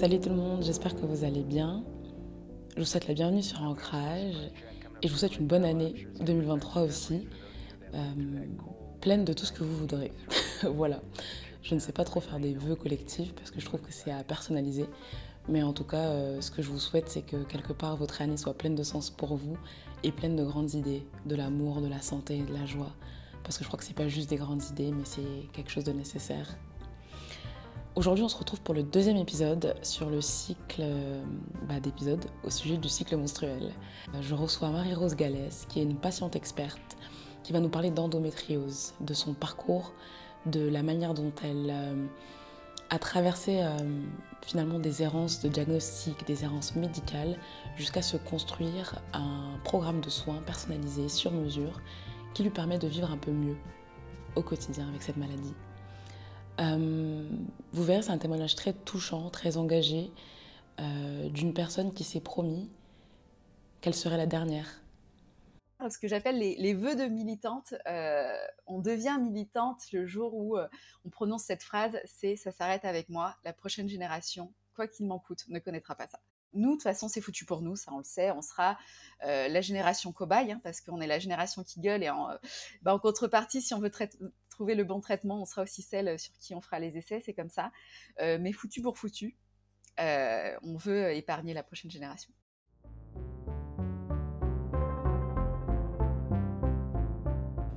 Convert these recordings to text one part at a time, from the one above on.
Salut tout le monde, j'espère que vous allez bien. Je vous souhaite la bienvenue sur Ancrage et je vous souhaite une bonne année 2023 aussi, euh, pleine de tout ce que vous voudrez. voilà, je ne sais pas trop faire des vœux collectifs parce que je trouve que c'est à personnaliser, mais en tout cas, euh, ce que je vous souhaite, c'est que quelque part votre année soit pleine de sens pour vous et pleine de grandes idées, de l'amour, de la santé, de la joie, parce que je crois que c'est pas juste des grandes idées, mais c'est quelque chose de nécessaire Aujourd'hui, on se retrouve pour le deuxième épisode sur le cycle bah, d'épisodes au sujet du cycle menstruel. Je reçois Marie-Rose Gallès, qui est une patiente experte, qui va nous parler d'endométriose, de son parcours, de la manière dont elle euh, a traversé euh, finalement des errances de diagnostic, des errances médicales, jusqu'à se construire un programme de soins personnalisé sur mesure qui lui permet de vivre un peu mieux au quotidien avec cette maladie. Euh, vous verrez, c'est un témoignage très touchant, très engagé, euh, d'une personne qui s'est promis qu'elle serait la dernière. Ce que j'appelle les, vœux de militante, euh, on devient militante le jour où on prononce cette phrase, c'est ça s'arrête avec moi, la prochaine génération, quoi qu'il m'en coûte, ne connaîtra pas ça. Nous, de toute façon, c'est foutu pour nous, ça on le sait. On sera la génération cobaye, hein, parce qu'on est la génération qui gueule. Et en, bah, en contrepartie, si on veut trouver le bon traitement, on sera aussi celle sur qui on fera les essais, c'est comme ça. mais foutu pour foutu, on veut épargner la prochaine génération.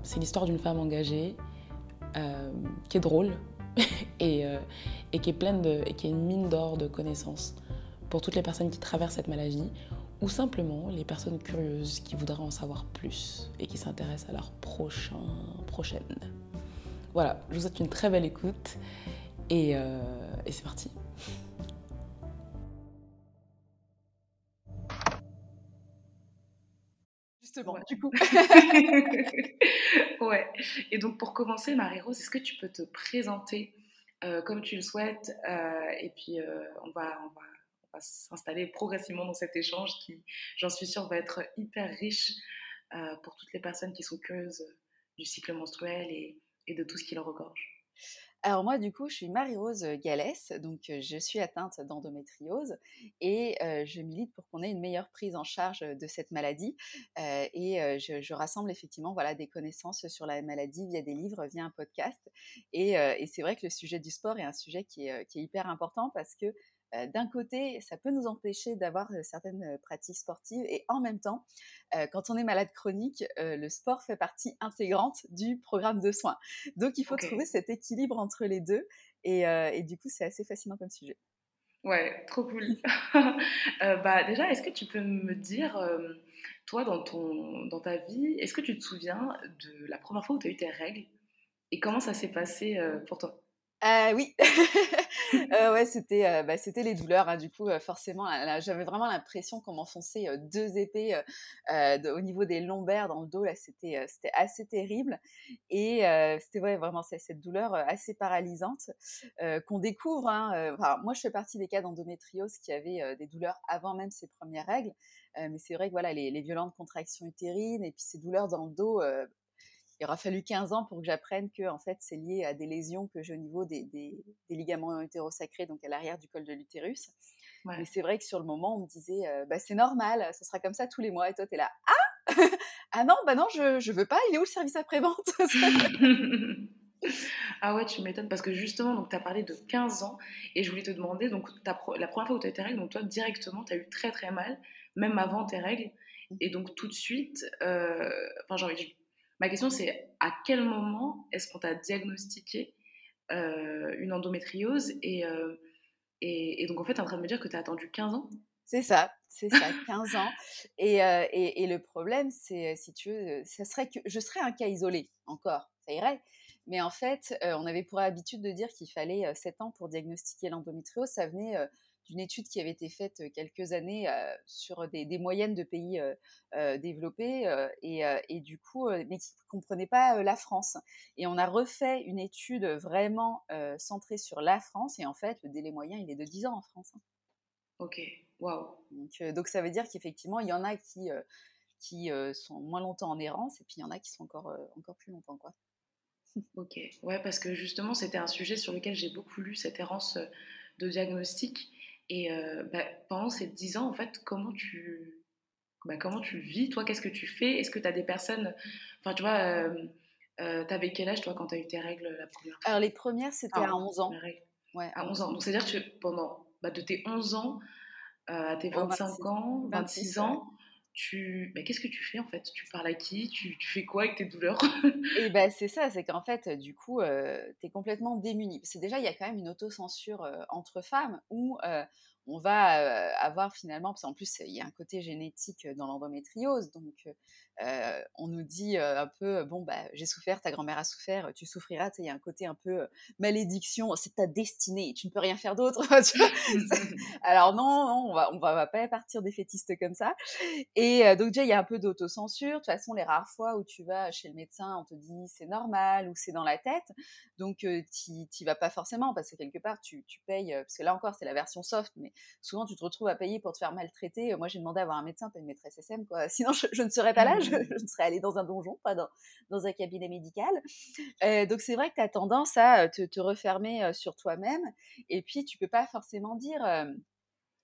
C'est l'histoire d'une femme engagée, qui est drôle et, et, qui est pleine de, et qui est une mine d'or de connaissances pour toutes les personnes qui traversent cette maladie ou simplement les personnes curieuses qui voudraient en savoir plus et qui s'intéressent à leur prochain, prochaine. Voilà, je vous souhaite une très belle écoute et, euh, et c'est parti. Justement, du coup. ouais. Et donc pour commencer, Marie-Rose, est-ce que tu peux te présenter euh, comme tu le souhaites euh, Et puis on va, on va s'installer progressivement dans cet échange qui, j'en suis sûre, va être hyper riche euh, pour toutes les personnes qui sont curieuses du cycle menstruel et, de tout ce qui le regorge. Alors moi, du coup, je suis Marie-Rose Gallès, donc euh, je suis atteinte d'endométriose et euh, je milite pour qu'on ait une meilleure prise en charge de cette maladie. et je, rassemble effectivement voilà, des connaissances sur la maladie via des livres, via un podcast. Et, c'est vrai que le sujet du sport est un sujet qui est hyper important parce que euh, d'un côté, ça peut nous empêcher d'avoir euh, certaines euh, pratiques sportives et en même temps, quand on est malade chronique, le sport fait partie intégrante du programme de soins. Donc il faut trouver cet équilibre entre les deux et, du coup, c'est assez fascinant comme sujet. Ouais, trop cool. bah, déjà, est-ce que tu peux me dire, toi, dans, ton, dans ta vie, est-ce que tu te souviens de la première fois où tu as eu tes règles et comment ça s'est passé pour toi? Ah oui, euh, ouais, c'était bah, c'était les douleurs. Hein, du coup, forcément, j'avais vraiment l'impression qu'on m'enfonçait deux épées au niveau des lombaires dans le dos. Là, c'était c'était assez terrible. Et c'était ouais, vraiment cette douleur assez paralysante qu'on découvre. Hein, moi, je fais partie des cas d'endométriose qui avaient des douleurs avant même ces premières règles. mais c'est vrai que voilà, les, les, violentes contractions utérines et puis ces douleurs dans le dos il aura fallu 15 ans pour que j'apprenne que en fait c'est lié à des lésions que j'ai au niveau des, des, ligaments hétérosacrés, donc à l'arrière du col de l'utérus. Mais c'est vrai que sur le moment, on me disait euh, bah, c'est normal, ce sera comme ça tous les mois. Et toi, tu es là ah ah non bah non je je veux pas. Il est où le service après vente Ah ouais, tu m'étonnes parce que justement, donc tu as parlé de 15 ans et je voulais te demander, donc la première fois où tu as eu tes règles, donc toi directement, tu as eu très très mal, même avant tes règles. Mmh. Et donc tout de suite, euh, enfin, genre, Ma question, c'est à quel moment est-ce qu'on t'a diagnostiqué euh, une endométriose euh, et, donc, en fait, tu es en train de me dire que tu as attendu 15 ans? C'est ça, c'est ça, 15 ans. Euh, et, et, le problème, c'est, si tu veux, ça serait que je serais un cas isolé encore, ça irait. Mais en fait, on avait pour habitude de dire qu'il fallait 7 ans pour diagnostiquer l'endométriose. Ça venait d'une étude qui avait été faite quelques années sur des, moyennes de pays développés et, du coup, mais qui ne comprenaient pas la France. Et on a refait une étude vraiment centrée sur la France et en fait, le délai moyen, il est de 10 ans en France. Hein. Ok, waouh. Donc, donc, ça veut dire qu'effectivement, il y en a qui, qui sont moins longtemps en errance et puis il y en a qui sont encore, encore plus longtemps. Quoi. Ok, ouais, parce que justement, c'était un sujet sur lequel j'ai beaucoup lu cette errance de diagnostic. Et bah, pendant ces 10 ans, en fait, comment tu, bah, comment tu vis Toi, qu'est-ce que tu fais? Est-ce que tu as des personnes. Enfin, tu vois, euh, euh, t'avais quel âge, toi, quand tu as eu tes règles la première fois? Alors, les premières, c'était à 11 ans. Ouais, à 11 ans. Donc, c'est-à-dire que pendant bah, de tes 11 ans euh, à tes 25 ans, 26, ans, tu... Bah, qu'est-ce que tu fais en fait? Tu parles à qui? Tu, fais quoi avec tes douleurs? Et ben c'est ça, c'est qu'en fait, du coup, euh, tu es complètement démuni. C'est déjà, il y a quand même une autocensure entre femmes où on va avoir finalement, parce qu'en plus, il y a un côté génétique dans l'endométriose, donc on nous dit un peu, bon, bah, j'ai souffert, ta grand-mère a souffert, tu souffriras, il y a un côté un peu malédiction, c'est ta destinée, tu ne peux rien faire d'autre. Alors non, non, on va, on va, pas partir des fétistes comme ça. Et donc déjà, il y a un peu d'autocensure. De toute façon, les rares fois où tu vas chez le médecin, on te dit c'est normal ou c'est dans la tête, donc tu vas pas forcément, parce que quelque part, tu, tu payes, parce que là encore, c'est la version soft, mais souvent tu te retrouves à payer pour te faire maltraiter. Moi, j'ai demandé à avoir un médecin, pas une maîtresse SM, quoi. Sinon, je, ne serais pas là, je, ne serais allée dans un donjon, pas dans, dans un cabinet médical. Euh, donc, c'est vrai que tu as tendance à te, te refermer euh, sur toi-même. Et puis, tu peux pas forcément dire. Euh,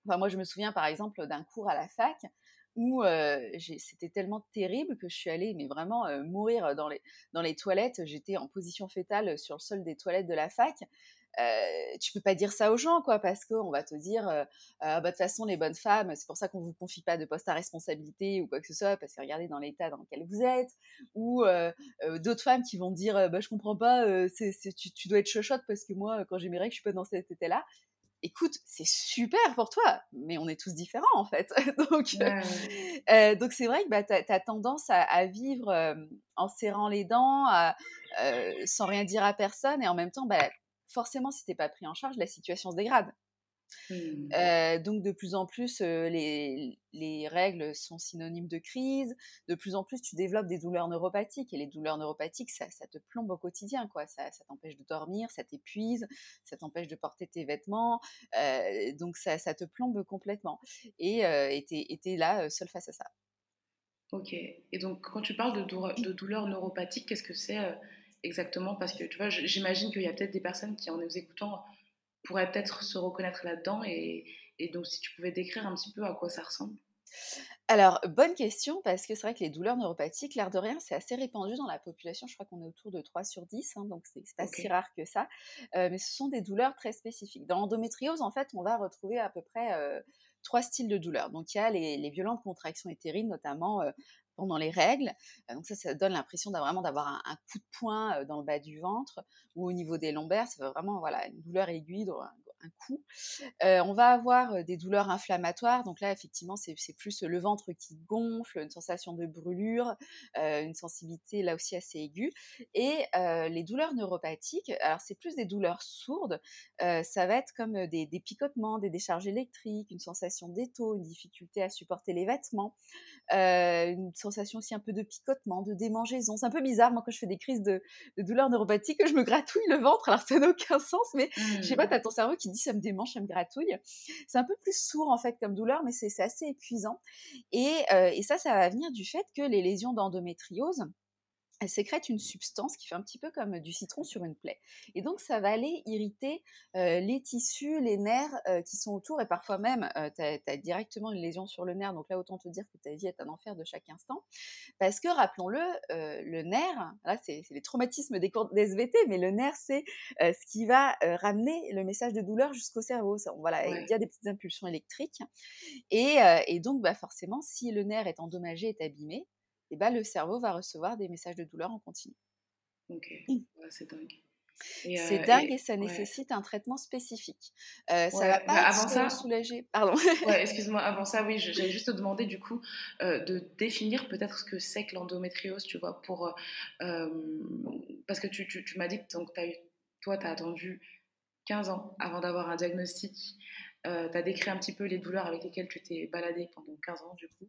enfin, moi, je me souviens par exemple d'un cours à la fac où c'était tellement terrible que je suis allée mais vraiment mourir dans les, dans les toilettes. J'étais en position fétale sur le sol des toilettes de la fac euh, tu peux pas dire ça aux gens, quoi, parce qu'on va te dire, euh, bah, de toute façon, les bonnes femmes, c'est pour ça qu'on vous confie pas de poste à responsabilité ou quoi que ce soit, parce que regardez dans l'état dans lequel vous êtes, ou d'autres femmes qui vont dire, bah, je comprends pas, tu, dois être chochotte parce que moi, quand j'ai mes règles, je suis pas dans cet état-là. Écoute, c'est super pour toi, mais on est tous différents en fait. donc, donc c'est vrai que bah, tu as, tendance à, vivre en serrant les dents, sans rien dire à personne, et en même temps, bah, forcément, si tu n'es pas pris en charge, la situation se dégrade. Mmh. donc de plus en plus, les, règles sont synonymes de crise. De plus en plus, tu développes des douleurs neuropathiques. Et les douleurs neuropathiques, ça, te plombe au quotidien. Quoi. Ça, t'empêche de dormir, ça t'épuise, ça t'empêche de porter tes vêtements. donc ça, te plombe complètement. Et tu es, là seul face à ça. Ok. Et donc quand tu parles de, de douleurs neuropathiques, qu'est-ce que c'est exactement parce que tu vois, j'imagine qu'il y a peut-être des personnes qui, en nous écoutant, pourraient peut-être se reconnaître là-dedans. Et, donc, si tu pouvais décrire un petit peu à quoi ça ressemble. Alors, bonne question, parce que c'est vrai que les douleurs neuropathiques, l'air de rien, c'est assez répandu dans la population. Je crois qu'on est autour de 3 sur 10, hein, donc c'est pas si rare que ça. Euh, mais ce sont des douleurs très spécifiques. Dans l'endométriose, en fait, on va retrouver à peu près euh, trois styles de douleurs. Donc, il y a les, violentes contractions utérines, notamment pendant les règles. donc ça, ça donne l'impression vraiment d'avoir un, coup de poing dans le bas du ventre ou au niveau des lombaires. C'est vraiment voilà, une douleur aiguë, coup. on va avoir des douleurs inflammatoires. Donc là, effectivement, c'est plus le ventre qui gonfle, une sensation de brûlure, une sensibilité là aussi assez aiguë. Et les douleurs neuropathiques, alors c'est plus des douleurs sourdes. ça va être comme des, picotements, des décharges électriques, une sensation d'étau, une difficulté à supporter les vêtements, une sensation aussi un peu de picotement, de démangeaison. C'est un peu bizarre, moi, quand je fais des crises de, douleurs neuropathiques, je me gratouille le ventre. Alors ça n'a aucun sens, mais je sais pas, mmh. tu as ton cerveau qui dit ça me démange, ça me gratouille. C'est un peu plus sourd en fait comme douleur, mais c'est assez épuisant. Et, euh, et ça, ça va venir du fait que les lésions d'endométriose, elle sécrète une substance qui fait un petit peu comme du citron sur une plaie. Et donc, ça va aller irriter les tissus, les nerfs qui sont autour, et parfois même, tu as, directement une lésion sur le nerf. Donc là, autant te dire que ta vie est un enfer de chaque instant. Parce que, rappelons-le, le nerf, là, c'est les traumatismes des cours d'SVT, mais le nerf, c'est ce qui va ramener le message de douleur jusqu'au cerveau. voilà, il y a des petites impulsions électriques. Et, et donc, bah, forcément, si le nerf est endommagé, est abîmé, et bah, le cerveau va recevoir des messages de douleur en continu. Ok, c'est dingue. C'est dingue et, ça nécessite un traitement spécifique. Euh, ça va pas bah, avant ça, soulager. Pardon. excuse-moi. Avant ça, oui, j'allais juste te demander du coup euh, de définir peut-être ce que c'est que l'endométriose, tu vois, pour euh, parce que tu, tu, tu m'as dit que donc, as eu, toi, tu as attendu 15 ans avant d'avoir un diagnostic. tu as décrit un petit peu les douleurs avec lesquelles tu t'es baladée pendant 15 ans, du coup.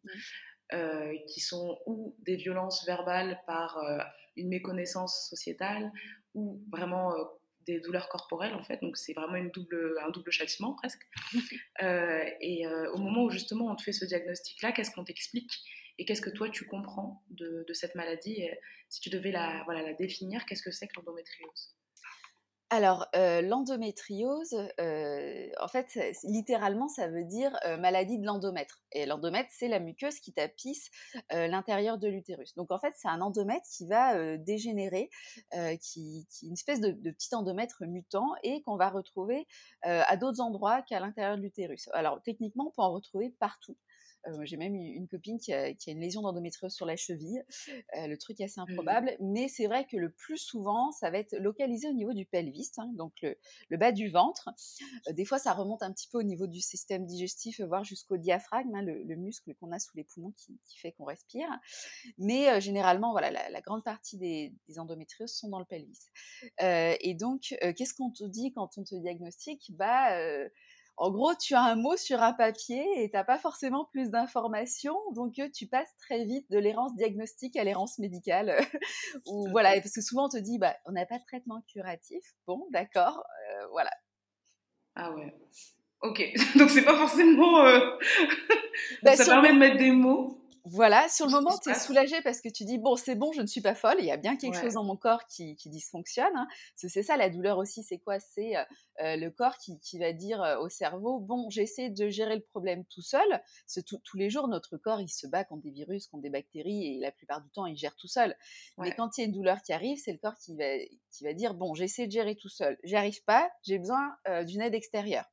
Euh, qui sont ou des violences verbales par euh, une méconnaissance sociétale ou vraiment euh, des douleurs corporelles en fait. Donc c'est vraiment une double, un double châtiment presque. et au moment où justement on te fait ce diagnostic-là, qu'est-ce qu'on t'explique et qu'est-ce que toi tu comprends de, cette maladie? Si tu devais la, voilà, la définir, qu'est-ce que c'est que l'endométriose? Alors, l'endométriose, en fait, littéralement, ça veut dire maladie de l'endomètre. Et l'endomètre, c'est la muqueuse qui tapisse l'intérieur de l'utérus. Donc, en fait, c'est un endomètre qui va dégénérer, qui, qui, une espèce de, petit endomètre mutant et qu'on va retrouver à d'autres endroits qu'à l'intérieur de l'utérus. Alors, techniquement, on peut en retrouver partout. Euh, j'ai même une copine qui a, une lésion d'endométriose sur la cheville. Euh, le truc est assez mmh. improbable. Mais c'est vrai que le plus souvent, ça va être localisé au niveau du pelvis, hein, donc le, bas du ventre. Euh, des fois, ça remonte un petit peu au niveau du système digestif, voire jusqu'au diaphragme, hein, le, muscle qu'on a sous les poumons qui, fait qu'on respire. Mais généralement, voilà, la, grande partie des, des, endométrioses sont dans le pelvis. et donc, qu'est-ce qu'on te dit quand on te diagnostique? Bah, en gros, tu as un mot sur un papier et tu n'as pas forcément plus d'informations, donc tu passes très vite de l'errance diagnostique à l'errance médicale. Ou voilà, parce que souvent on te dit, bah, on n'a pas de traitement curatif. Bon, d'accord, voilà. Ah ouais. Ok, donc c'est pas forcément. Bah, ça permet de mettre des mots. Voilà, sur le moment, tu es soulagé parce que tu dis, bon, c'est bon, je ne suis pas folle, il y a bien quelque chose dans mon corps qui, dysfonctionne. Hein. C'est ça, la douleur aussi, c'est quoi? C'est le corps qui, va dire au cerveau, bon, j'essaie de gérer le problème tout seul. tous les jours, notre corps, il se bat contre des virus, contre des bactéries, et la plupart du temps, il gère tout seul. Mais quand il y a une douleur qui arrive, c'est le corps qui va, qui va dire, bon, j'essaie de gérer tout seul. J'y arrive pas, j'ai besoin d'une aide extérieure.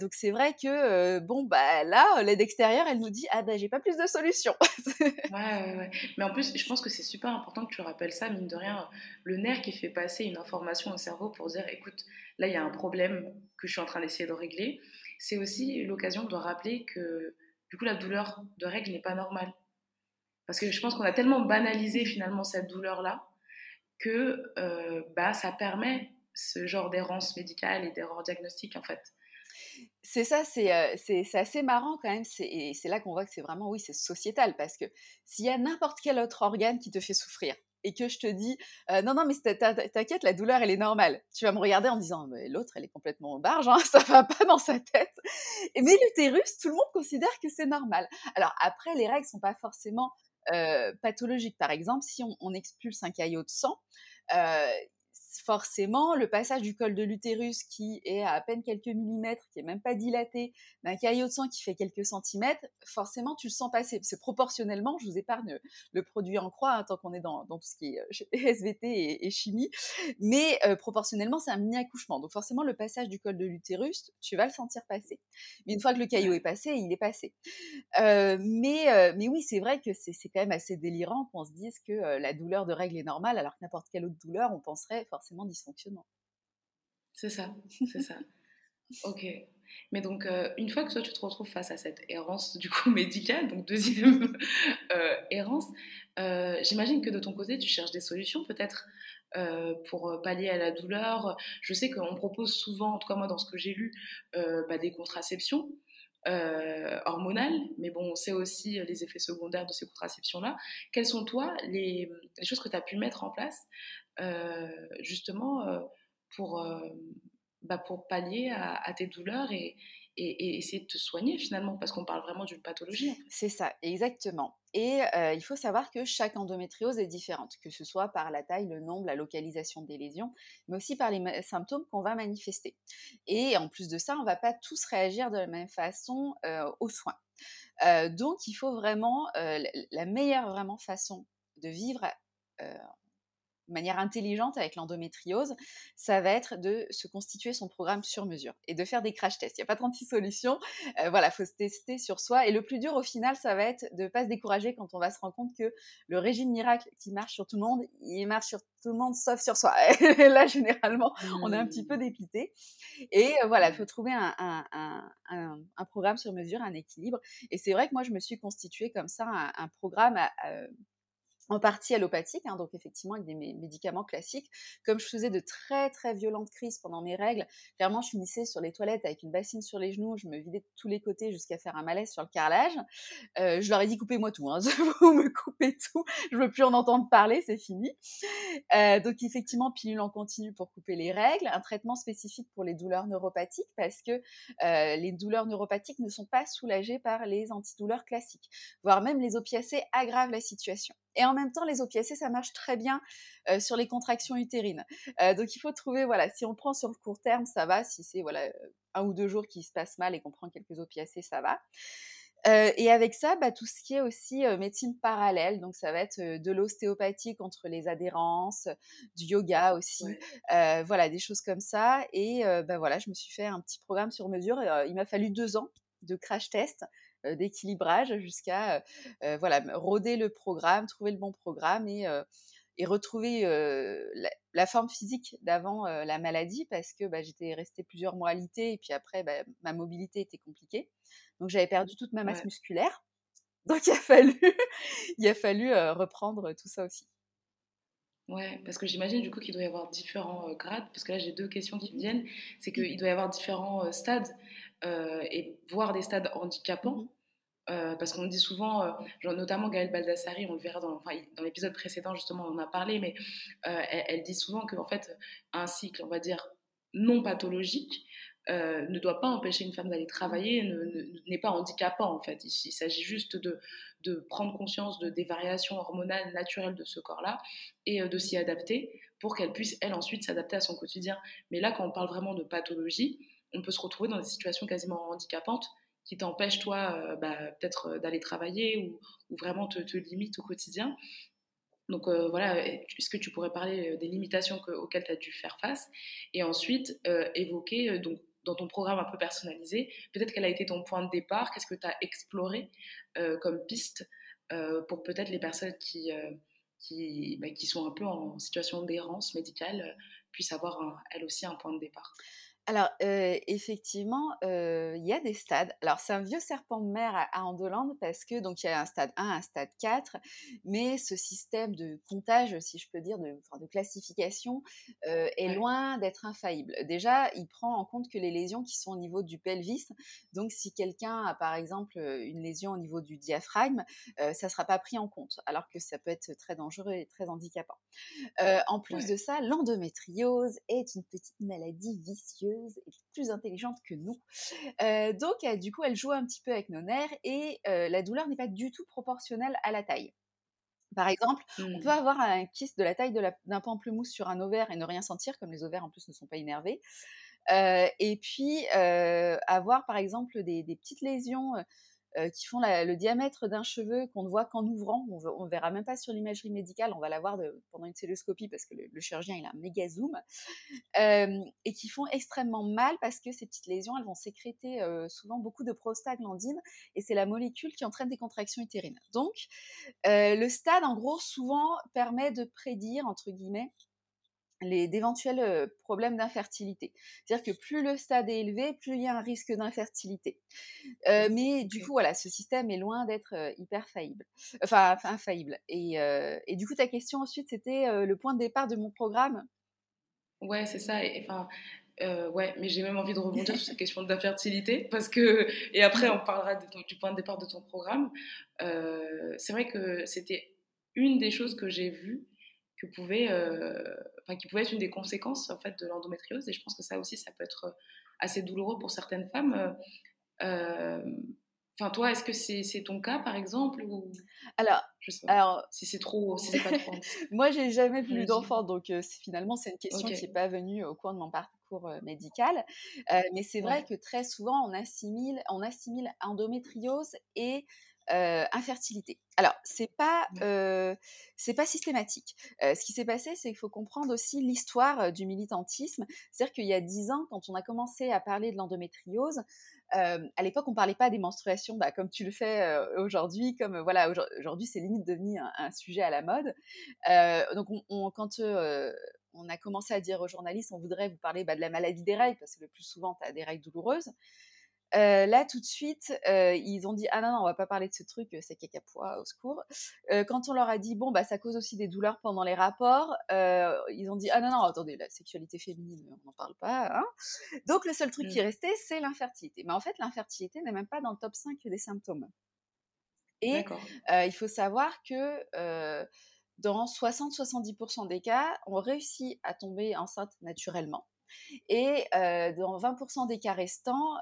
Donc c'est vrai que bon bah là l'aide extérieure elle nous dit ah bah j'ai pas plus de solutions. ouais, Mais en plus je pense que c'est super important que tu rappelles ça mine de rien le nerf qui fait passer une information au cerveau pour dire écoute là il y a un problème que je suis en train d'essayer de régler. C'est aussi l'occasion de rappeler que du coup la douleur de règle n'est pas normale parce que je pense qu'on a tellement banalisé finalement cette douleur là que bah ça permet ce genre d'errance médicale et d'erreur diagnostique en fait. C'est ça, c'est assez marrant quand même. Et c'est là qu'on voit que c'est vraiment, oui, c'est sociétal. Parce que s'il y a n'importe quel autre organe qui te fait souffrir et que je te dis, non, non, mais t'inquiète, la douleur, elle est normale. Tu vas me regarder en me disant, l'autre, elle est complètement barge, hein, ça va pas dans sa tête. Mais l'utérus, tout le monde considère que c'est normal. Alors après, les règles sont pas forcément pathologiques. Par exemple, si on, on expulse un caillot de sang, forcément, le passage du col de l'utérus qui est à à peine quelques millimètres, qui est même pas dilaté, d'un caillot de sang qui fait quelques centimètres, forcément, tu le sens passer. C'est proportionnellement, je vous épargne le produit en croix, hein, tant qu'on est dans, tout ce qui est SVT et, chimie, mais euh, proportionnellement, c'est un mini-accouchement. Donc forcément, le passage du col de l'utérus, tu vas le sentir passer. Mais une fois que le caillot est passé, il est passé. Euh, mais, euh, mais oui, c'est vrai que c'est quand même assez délirant qu'on se dise que la douleur de règle est normale, alors que n'importe quelle autre douleur, on penserait forcément dysfonctionnement. C'est ça, c'est ça. Ok. Mais donc, euh, une fois que toi, tu te retrouves face à cette errance, du coup, médicale, donc deuxième euh, errance, euh, j'imagine que de ton côté, tu cherches des solutions peut-être pour pallier à la douleur. Je sais qu'on propose souvent, en tout cas moi, dans ce que j'ai lu, bah, des contraceptions. hormonales, mais bon, on sait aussi les effets secondaires de ces contraceptions-là. Quelles sont, toi, les, les choses que tu as pu mettre en place justement euh, pour, euh, bah, pour pallier à, tes douleurs et, et, essayer de te soigner finalement, parce qu'on parle vraiment d'une pathologie. C'est ça, exactement. Et il faut savoir que chaque endométriose est différente, que ce soit par la taille, le nombre, la localisation des lésions, mais aussi par les symptômes qu'on va manifester. Et en plus de ça, on ne va pas tous réagir de la même façon aux soins. donc, il faut vraiment, la meilleure vraiment façon de vivre manière intelligente avec l'endométriose, ça va être de se constituer son programme sur mesure et de faire des crash tests. Il n'y a pas 36 solutions. Euh, voilà, il faut se tester sur soi. Et le plus dur au final, ça va être de ne pas se décourager quand on va se rendre compte que le régime miracle qui marche sur tout le monde, il marche sur tout le monde sauf sur soi. Et là, généralement, on est un petit peu mmh. dépité. Et euh, voilà, il faut trouver un, un, programme sur mesure, un équilibre. Et c'est vrai que moi, je me suis constituée comme ça un, programme à en partie allopathique, hein, donc effectivement avec des médicaments classiques. Comme je faisais de très très violentes crises pendant mes règles, clairement je finissais sur les toilettes avec une bassine sur les genoux, je me vidais de tous les côtés jusqu'à faire un malaise sur le carrelage. Euh, je leur ai dit coupez-moi tout, hein, vous me coupez tout, je veux plus en entendre parler, c'est fini. Euh, donc effectivement pilule en continu pour couper les règles, un traitement spécifique pour les douleurs neuropathiques parce que euh, les douleurs neuropathiques ne sont pas soulagées par les antidouleurs classiques, voire même les opiacés aggravent la situation. En même temps, les opiacés, ça marche très bien sur les contractions utérines. donc il faut trouver, voilà, si on prend sur le court terme, ça va. Si c'est voilà un ou deux jours qui se passent mal et qu'on prend quelques opiacés, ça va. et avec ça, bah, tout ce qui est aussi médecine parallèle, donc ça va être de l'ostéopathie contre les adhérences, du yoga aussi, voilà des choses comme ça. Et bah, voilà, je me suis fait un petit programme sur mesure. il m'a fallu deux ans de crash test euh, d'équilibrage jusqu'à euh, voilà, roder le programme, trouver le bon programme et, et retrouver la, forme physique d'avant la maladie parce que bah, j'étais restée plusieurs mois alitée et puis après bah, ma mobilité était compliquée. Donc j'avais perdu toute ma masse musculaire. Donc il a fallu, il a fallu reprendre tout ça aussi. Ouais, parce que j'imagine du coup qu'il doit y avoir différents grades, parce que là j'ai deux questions qui me viennent, c'est qu'il doit y avoir différents stades euh, et voir des stades handicapants. Mhm. Euh, parce qu'on dit souvent, euh, notamment Gaëlle Baldassari, on le verra dans, dans l'épisode précédent, justement, on en a parlé, mais elle, dit souvent qu'en fait, un cycle, on va dire, non pathologique, ne doit pas empêcher une femme d'aller travailler, n'est pas handicapant en fait. Il, s'agit juste de, de, prendre conscience de, des variations hormonales naturelles de ce corps-là et de s'y adapter pour qu'elle puisse, elle, ensuite s'adapter à son quotidien. Mais là, quand on parle vraiment de pathologie, on peut se retrouver dans des situations quasiment handicapantes qui t'empêchent, toi, euh, bah, peut-être euh, d'aller travailler ou, vraiment te, te limitent au quotidien. Donc euh, voilà, est-ce que tu pourrais parler des limitations auxquelles tu as dû faire face Et ensuite, évoquer, donc, dans ton programme un peu personnalisé, peut-être quel a été ton point de départ, qu'est-ce que tu as exploré comme piste pour peut-être les personnes qui, qui, bah, qui, sont un peu en situation d'errance médicale puissent avoir elles aussi un point de départ? Alors, effectivement, il y a des stades. Alors, c'est un vieux serpent de mer à, à Andolande parce que donc il y a un stade 1, un stade 4, mais ce système de comptage, si je peux dire, de, de classification, est loin d'être infaillible. Déjà, il prend en compte que les lésions qui sont au niveau du pelvis. Donc, si quelqu'un a par exemple une lésion au niveau du diaphragme, ça ne sera pas pris en compte, alors que ça peut être très dangereux et très handicapant. en plus de ça, l'endométriose est une petite maladie vicieuse et plus intelligente que nous. Euh, donc, euh, du coup, elle joue un petit peu avec nos nerfs et euh, la douleur n'est pas du tout proportionnelle à la taille. Par exemple, on peut mmh. avoir un kyste de la taille d'un pamplemousse sur un ovaire et ne rien sentir, comme les ovaires en plus ne sont pas énervés. et puis, avoir par exemple des, des petites lésions euh, qui font le diamètre d'un cheveu qu'on ne voit qu'en ouvrant. On ne verra même pas sur l'imagerie médicale, on va la voir pendant une celluloscopie parce que le, chirurgien il a un méga zoom, euh, et qui font extrêmement mal parce que ces petites lésions, elles vont sécréter euh, souvent beaucoup de prostaglandine et c'est la molécule qui entraîne des contractions utérines. Donc, le stade, en gros, souvent permet de prédire, entre guillemets, d'éventuels problèmes d'infertilité. C'est-à-dire que plus le stade est élevé, plus il y a un risque d'infertilité. mais du coup, voilà, ce système est loin d'être hyper faillible, enfin infaillible. Et, et, du coup, ta question ensuite, c'était le point de départ de mon programme. Ouais, c'est ça. Enfin, ouais, mais j'ai même envie de rebondir sur cette question d'infertilité parce que et après on parlera du point de départ de ton programme. c'est vrai que c'était une des choses que j'ai vues que pouvait, euh, enfin, qui pouvait être une des conséquences en fait de l'endométriose. Et je pense que ça aussi, ça peut être euh, assez douloureux pour certaines femmes. Euh, enfin, toi, est-ce que c'est ton cas, par exemple ou... Alors, je sais pas. alors, si c'est trop, si c'est pas trop. Moi, j'ai jamais plus d'enfants, donc finalement, c'est une question qui n'est pas venue au cours de mon parcours médical. mais c'est vrai que très souvent, on assimile, on assimile endométriose et euh, infertilité. Alors, c'est pas, euh, c'est pas systématique. Euh, ce qui s'est passé, c'est qu'il faut comprendre aussi l'histoire du militantisme. C'est-à-dire qu'il y a dix ans, quand on a commencé à parler de l'endométriose, à l'époque, on parlait pas des menstruations, bah, comme tu le fais aujourd'hui. Comme voilà, aujourd'hui, c'est limite devenu un, sujet à la mode. donc, on, quand on a commencé à dire aux journalistes, on voudrait vous parler bah, de la maladie des règles, parce que le plus souvent, tu as des règles douloureuses. Là, tout de suite, ils ont dit ah non, non, on va pas parler de ce truc, c'est caca poids, au secours. quand on leur a dit bon bah ça cause aussi des douleurs pendant les rapports, ils ont dit ah non non, attendez, la sexualité féminine, on n'en parle pas. Hein. Donc le seul truc qui mmh. restait, c'est l'infertilité. Mais en fait, l'infertilité n'est même pas dans le top 5 des symptômes. Et il faut savoir que dans 60-70% des cas, on réussit à tomber enceinte naturellement. Et dans 20% des cas restants,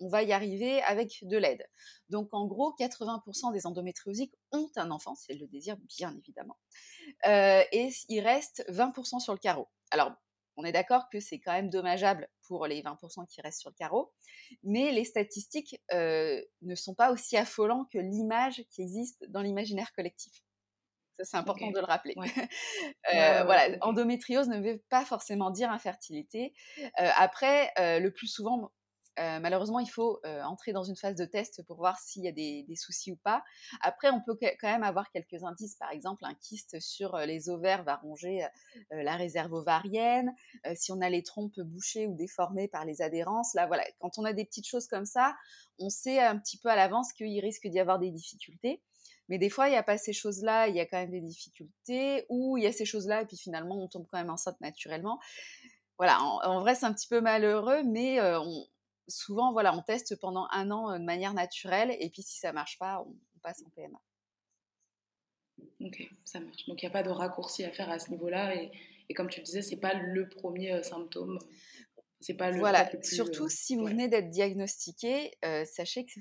on va y arriver avec de l'aide. Donc en gros, 80% des endométriosiques ont un enfant, elles le désirent, bien évidemment. et il reste 20% sur le carreau. Alors, on est d'accord que c'est quand même dommageable pour les 20% qui restent sur le carreau, mais les statistiques ne sont pas aussi affolantes que l'image qui existe dans l'imaginaire collectif. C'est important de le rappeler. voilà, endométriose ne veut pas forcément dire infertilité. après, le plus souvent, malheureusement, il faut entrer dans une phase de test pour voir s'il y a des, soucis ou pas. Après, on peut quand même avoir quelques indices. Par exemple, un kyste sur les ovaires va ronger la réserve ovarienne. si on a les trompes bouchées ou déformées par les adhérences, là, voilà, quand on a des petites choses comme ça, on sait un petit peu à l'avance qu'il risque d'y avoir des difficultés. Mais des fois, il n'y a pas ces choses-là, il y a quand même des difficultés, ou il y a ces choses-là, et puis finalement, on tombe quand même enceinte naturellement. Voilà, en, vrai, c'est un petit peu malheureux, mais on, souvent, voilà, on teste pendant un an de manière naturelle, et puis si ça marche pas, on, passe en PMA. Ok, ça marche. Donc il n'y a pas de raccourci à faire à ce niveau-là, et, et comme tu le disais, c'est pas le premier symptôme. C'est pas le voilà. Surtout si vous venez d'être diagnostiqué, sachez que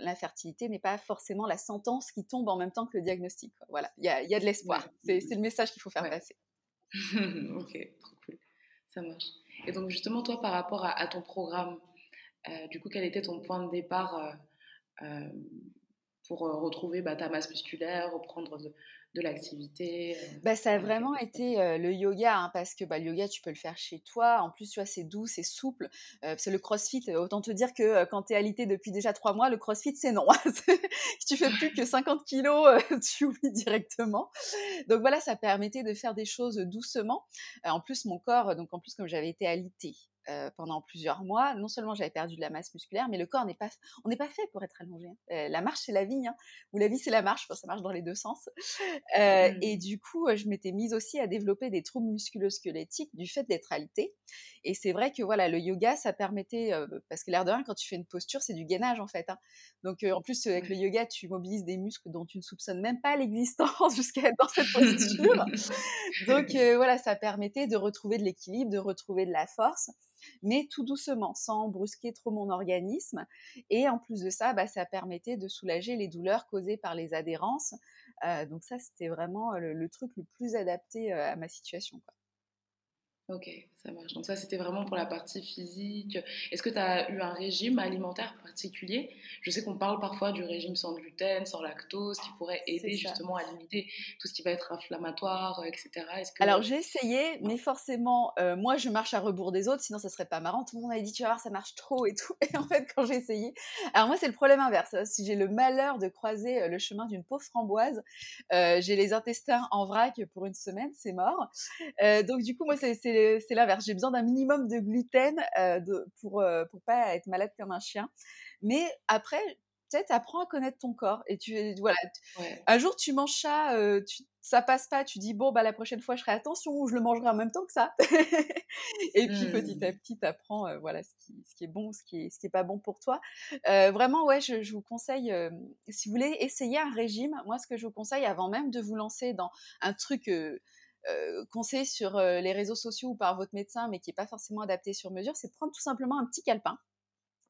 l'infertilité n'est pas forcément la sentence qui tombe en même temps que le diagnostic. Voilà, il y a, y a, de l'espoir. C'est le message qu'il faut faire passer. ok, trop cool. Ça marche. Et donc justement, toi, par rapport à, à ton programme, euh, du coup, quel était ton point de départ euh, euh, pour retrouver bah, ta masse musculaire, reprendre de, de l'activité bah, Ça a vraiment été le yoga, hein, parce que bah, le yoga, tu peux le faire chez toi. En plus, tu vois, c'est doux, c'est souple. c'est le crossfit. Autant te dire que quand tu es alité depuis déjà trois mois, le crossfit, c'est non. si tu fais plus que 50 kilos, tu oublies directement. Donc voilà, ça permettait de faire des choses doucement. en plus, mon corps, donc en plus, comme j'avais été alité, euh, pendant plusieurs mois, non seulement j'avais perdu de la masse musculaire, mais le corps n'est pas, on n'est pas fait pour être allongé. Hein. Euh, la marche c'est la vie, hein, ou la vie c'est la marche, ça marche dans les deux sens. Euh, mmh. Et du coup, je m'étais mise aussi à développer des troubles musculo-squelettiques du fait d'être alitée. Et c'est vrai que voilà, le yoga, ça permettait, parce que l'air de rien, quand tu fais une posture, c'est du gainage en fait. Hein. Donc en plus avec le yoga, tu mobilises des muscles dont tu ne soupçonnes même pas l'existence jusqu'à être dans cette posture. Donc voilà, ça permettait de retrouver de l'équilibre, de retrouver de la force mais tout doucement, sans brusquer trop mon organisme. Et en plus de ça, bah, ça permettait de soulager les douleurs causées par les adhérences. Euh, donc ça, c'était vraiment le, truc le plus adapté euh, à ma situation. Ok, ça marche. Donc ça, c'était vraiment pour la partie physique. Est-ce que tu as eu un régime alimentaire particulier? Je sais qu'on parle parfois du régime sans gluten, sans lactose, qui pourrait aider justement à limiter tout ce qui va être inflammatoire, euh, etc. Que... Alors j'ai essayé, mais forcément, euh, moi je marche à rebours des autres, sinon ça serait pas marrant. Tout le monde avait dit, tu vas voir, ça marche trop et tout. Et en fait, quand j'ai essayé, alors moi c'est le problème inverse. Si j'ai le malheur de croiser euh, le chemin d'une pauvre framboise, j'ai les intestins en vrac pour une semaine, c'est mort. donc du coup, moi c'est c'est l'inverse. J'ai besoin d'un minimum de gluten euh, pour euh, pour pas être malade comme un chien. Mais après, peut-être apprends à connaître ton corps et tu voilà. Un jour tu manges ça, euh, tu, ça passe pas, tu dis bon bah la prochaine fois je ferai attention ou je le mangerai en même temps que ça. et puis petit à mmh. petit tu apprends voilà ce qui, ce qui, est bon, ce qui est ce qui est pas bon pour toi. vraiment ouais, je, je vous conseille si vous voulez essayer un régime, moi ce que je vous conseille avant même de vous lancer dans un truc conseil sur les réseaux sociaux ou par votre médecin, mais qui n'est pas forcément adapté sur mesure, c'est de prendre tout simplement un petit calepin.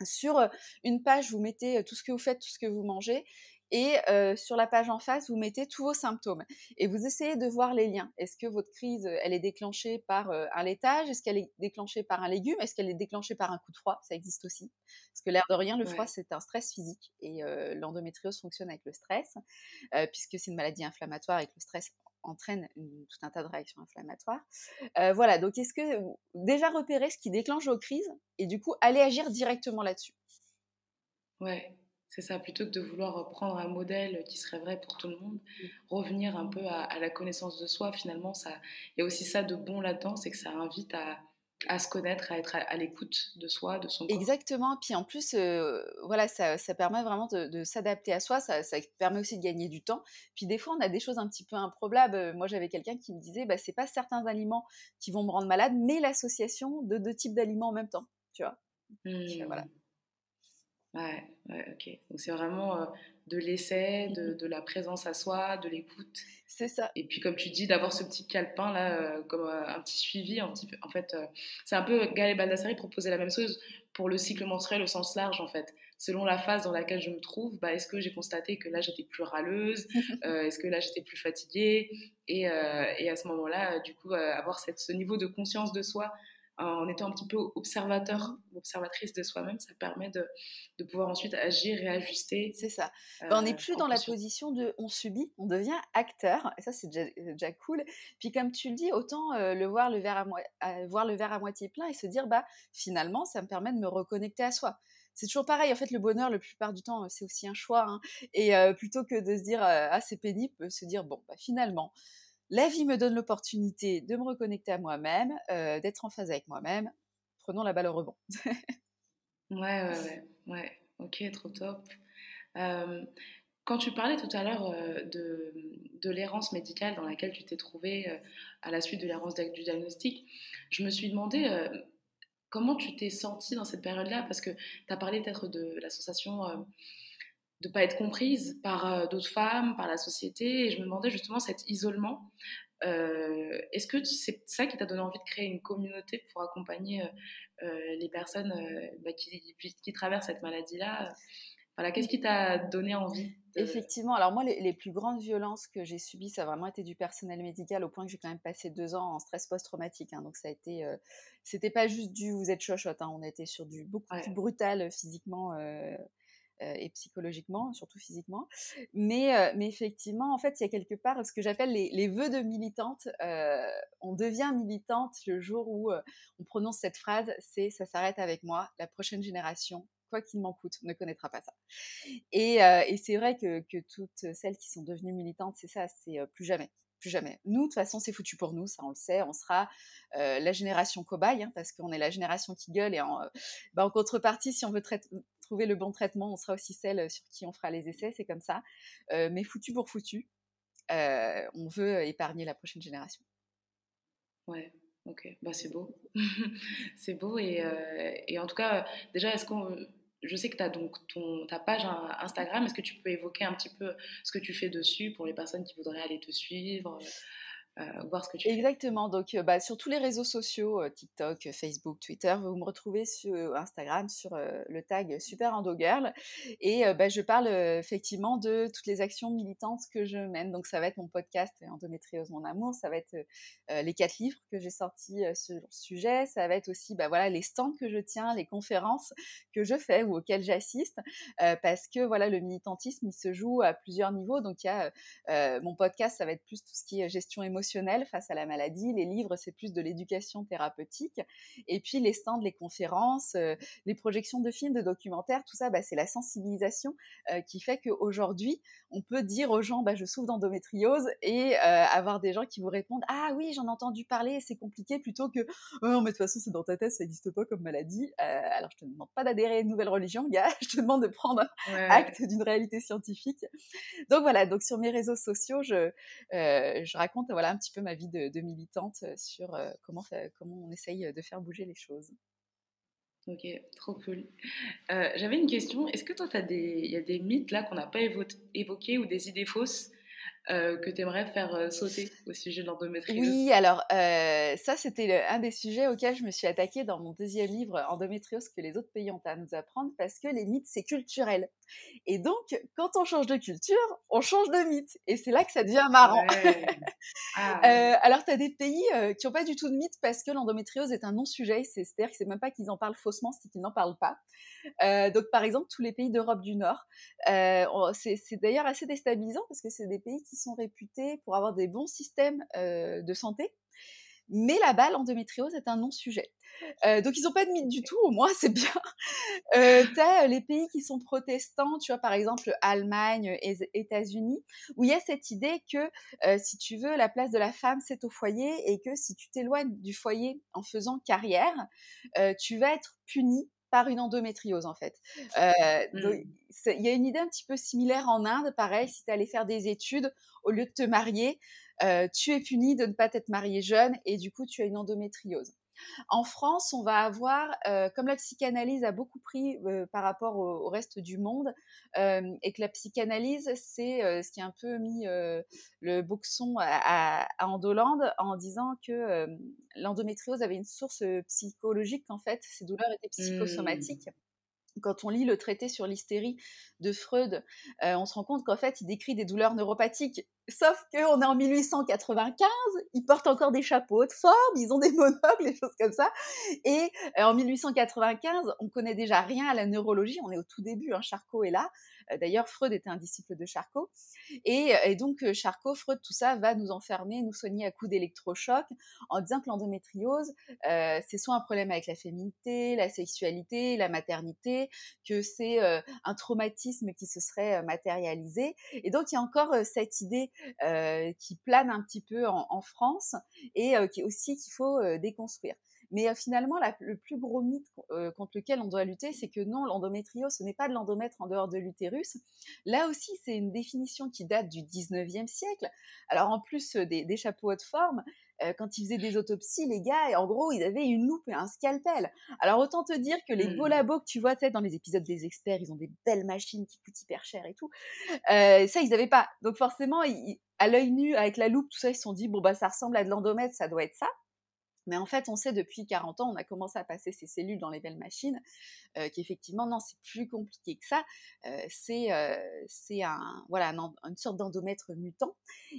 Sur une page, vous mettez tout ce que vous faites, tout ce que vous mangez, et sur la page en face, vous mettez tous vos symptômes. Et vous essayez de voir les liens. Est-ce que votre crise, elle est déclenchée par un laitage? Est-ce qu'elle est déclenchée par un légume? Est-ce qu'elle est déclenchée par un coup de froid? Ça existe aussi. Parce que l'air de rien, le froid, c'est un stress physique. Et l'endométriose fonctionne avec le stress, puisque c'est une maladie inflammatoire et que le stress entraîne tout un tas de réactions inflammatoires. Euh, voilà, donc est-ce que déjà repérer ce qui déclenche vos crises et du coup aller agir directement là-dessus Ouais, c'est ça, plutôt que de vouloir prendre un modèle qui serait vrai pour tout le monde, mmh. revenir un peu à, la connaissance de soi, finalement, il y a aussi ça de bon là-dedans, c'est que ça invite à, à se connaître, à être à, l'écoute de soi, de son corps. Exactement. Puis en plus, voilà, ça, ça, permet vraiment de, s'adapter à soi. Ça, ça, permet aussi de gagner du temps. Puis des fois, on a des choses un petit peu improbables. Moi, j'avais quelqu'un qui me disait, bah, c'est pas certains aliments qui vont me rendre malade, mais l'association de deux types d'aliments en même temps. Tu vois. Mmh. Voilà. Ouais, ouais, ok. Donc c'est vraiment de l'essai, de, de, la présence à soi, de l'écoute. C'est ça. Et puis, comme tu dis, d'avoir ce petit calepin là, euh, comme euh, un petit suivi. Un petit, en fait, euh, c'est un peu Gaël Baldassari proposait la même chose pour le cycle menstruel au sens large, en fait. Selon la phase dans laquelle je me trouve, bah, est-ce que j'ai constaté que là j'étais plus râleuse Est-ce que là j'étais plus fatiguée? Et, et, à ce moment-là, du coup, avoir cette, ce niveau de conscience de soi en étant un petit peu observateur ou observatrice de soi-même, ça permet de, de, pouvoir ensuite agir et ajuster. C'est ça. Ben, on n'est plus dans la position de on subit, on devient acteur. Et ça, c'est déjà, cool. Puis comme tu le dis, autant euh, le voir le, verre à voir le verre à moitié plein et se dire, bah finalement, ça me permet de me reconnecter à soi c'est toujours pareil. En fait, le bonheur, la plupart du temps, c'est aussi un choix. Hein. Et euh, plutôt que de se dire ah c'est pénible, se dire bon bah finalement la vie me donne l'opportunité de me reconnecter à moi-même, euh, d'être en phase avec moi-même. Prenons la balle au rebond. ouais, ouais, ouais, ouais. Ok, trop top. Euh, quand tu parlais tout à l'heure euh, de, l'errance médicale dans laquelle tu t'es trouvée à la suite de l'errance du diagnostic, je me suis demandé comment tu t'es sentie dans cette période-là, parce que tu as parlé peut-être de l'association de pas être comprise par euh, d'autres femmes, par la société. Et je me demandais justement cet isolement. Euh, est-ce que c'est ça qui t'a donné envie de créer une communauté pour accompagner euh, les personnes bah, qui, qui, traversent cette maladie-là? Voilà, Qu'est-ce qui t'a donné envie Effectivement, alors moi, les, plus grandes violences que j'ai subies, ça a vraiment été du personnel médical, au point que j'ai quand même passé deux ans en stress post-traumatique. Hein. donc ça a été, c'était pas juste du vous êtes chochotte, hein, on était sur du beaucoup plus brutal physiquement et psychologiquement, surtout physiquement. Mais, euh, mais effectivement, en fait, il y a quelque part ce que j'appelle les, les, vœux de militante. Euh, on devient militante le jour où on prononce cette phrase, c'est ça s'arrête avec moi, la prochaine génération quoi qu'il m'en coûte, ne connaîtra pas ça. Et, et c'est vrai que, que, toutes celles qui sont devenues militantes, c'est ça, c'est plus jamais plus jamais. Nous, de toute façon, c'est foutu pour nous, ça on le sait. On sera la génération cobaye, hein, parce qu'on est la génération qui gueule. Et en, bah, en contrepartie, si on veut trouver le bon traitement, on sera aussi celle sur qui on fera les essais, c'est comme ça. mais foutu pour foutu, on veut épargner la prochaine génération. Ouais, ok, bah, c'est beau. c'est beau. Et, et, en tout cas, déjà, est-ce qu'on je sais que tu as donc ton, ta page Instagram. Est-ce que tu peux évoquer un petit peu ce que tu fais dessus pour les personnes qui voudraient aller te suivre euh, tu Exactement. Donc, euh, bah, sur tous les réseaux sociaux, euh, TikTok, Facebook, Twitter, vous me retrouvez sur Instagram sur le tag Super Endo Girl. Et bah, je parle effectivement de toutes les actions militantes que je mène. Donc, ça va être mon podcast Endométriose Mon Amour. Ça va être les quatre livres que j'ai sortis sur le sujet. Ça va être aussi bah, voilà, les stands que je tiens, les conférences que je fais ou auxquelles j'assiste. parce que voilà, le militantisme, il se joue à plusieurs niveaux. Donc, il y a mon podcast, ça va être plus tout ce qui est gestion émotionnelle face à la maladie. Les livres, c'est plus de l'éducation thérapeutique. Et puis les stands, les conférences, euh, les projections de films, de documentaires, tout ça, bah, c'est la sensibilisation euh, qui fait qu'aujourd'hui, on peut dire aux gens, bah, je souffre d'endométriose et euh, avoir des gens qui vous répondent, ah oui, j'en ai entendu parler, c'est compliqué, plutôt que, oh, mais de toute façon, c'est dans ta tête, ça n'existe pas comme maladie. alors, je te demande pas d'adhérer à une nouvelle religion, gars, je te demande de prendre acte d'une réalité scientifique. Donc voilà, donc sur mes réseaux sociaux, je, je raconte voilà un petit peu ma vie de, militante sur comment, comment on essaye de faire bouger les choses. Ok, trop cool. J'avais une question. Est-ce que toi, il y a des mythes là qu'on n'a pas évoqués ou des idées fausses euh, que tu aimerais faire euh, sauter au sujet de l'endométriose? Oui, alors euh, ça, c'était un des sujets auxquels je me suis attaquée dans mon deuxième livre, Endométriose, que les autres pays ont à nous apprendre, parce que les mythes, c'est culturel. Et donc, quand on change de culture, on change de mythe. Et c'est là que ça devient marrant. Ah, alors, tu as des pays qui n'ont pas du tout de mythe parce que l'endométriose est un non-sujet. C'est-à-dire que c'est même pas qu'ils en parlent faussement, c'est qu'ils n'en parlent pas. donc, par exemple, tous les pays d'Europe du Nord, c'est d'ailleurs assez déstabilisant parce que c'est des pays qui sont réputés pour avoir des bons systèmes de santé, Mais là-bas, l'endométriose est un non-sujet. Euh, donc ils n'ont pas de mythe du tout, au moins c'est bien. Euh, tu as les pays qui sont protestants, tu vois par exemple Allemagne, et États-Unis, où il y a cette idée que si tu veux, la place de la femme c'est au foyer et que si tu t'éloignes du foyer en faisant carrière, tu vas être puni par une endométriose en fait. Mmh. Il y a une idée un petit peu similaire en Inde, pareil, si tu allais faire des études, au lieu de te marier, tu es puni de ne pas t'être marié jeune et du coup tu as une endométriose. En France, on va avoir, euh, comme la psychanalyse a beaucoup pris euh, par rapport au, reste du monde, euh, et que la psychanalyse, c'est ce qui a un peu mis le boxon à, à, Andolande en disant que l'endométriose avait une source psychologique, en fait, ces douleurs étaient mmh. Quand on lit le traité sur l'hystérie de Freud, euh, on se rend compte qu'en fait, il décrit des douleurs neuropathiques. Sauf qu'on est en 1895, ils portent encore des chapeaux de forme, ils ont des monocles, des choses comme ça. Et euh, en 1895, on connaît déjà rien à la neurologie. On est au tout début, hein, Charcot est là. Euh, d'ailleurs, Freud était un disciple de Charcot. Et, euh, donc, euh, Charcot, Freud, tout ça va nous enfermer, nous soigner à coups d'électrochoc en disant que l'endométriose, c'est soit un problème avec la féminité, la sexualité, la maternité, que c'est un traumatisme qui se serait matérialisé. Et donc, il y a encore cette idée qui plane un petit peu en, en France et qui aussi qu'il faut déconstruire. Mais finalement, le plus gros mythe contre lequel on doit lutter, c'est que non, l'endométriose, ce n'est pas de l'endomètre en dehors de l'utérus. Là aussi, c'est une définition qui date du 19e siècle. Alors en plus des, chapeaux de forme, quand ils faisaient des autopsies, les gars, en gros, ils avaient une loupe et un scalpel. Alors autant te dire que les beaux mmh. labos que tu vois dans les épisodes des experts, ils ont des belles machines qui coûtent hyper cher et tout. ça, ils n'avaient pas. Donc forcément, à l'œil nu, avec la loupe, tout ça, ils se sont dit, bon, bah ça ressemble à de l'endomètre, ça doit être ça. Mais en fait, on sait depuis 40 ans, on a commencé à passer ces cellules dans les belles machines, euh, qu'effectivement, non, c'est plus compliqué que ça. Euh, c'est euh, un, voilà, une sorte d'endomètre mutant.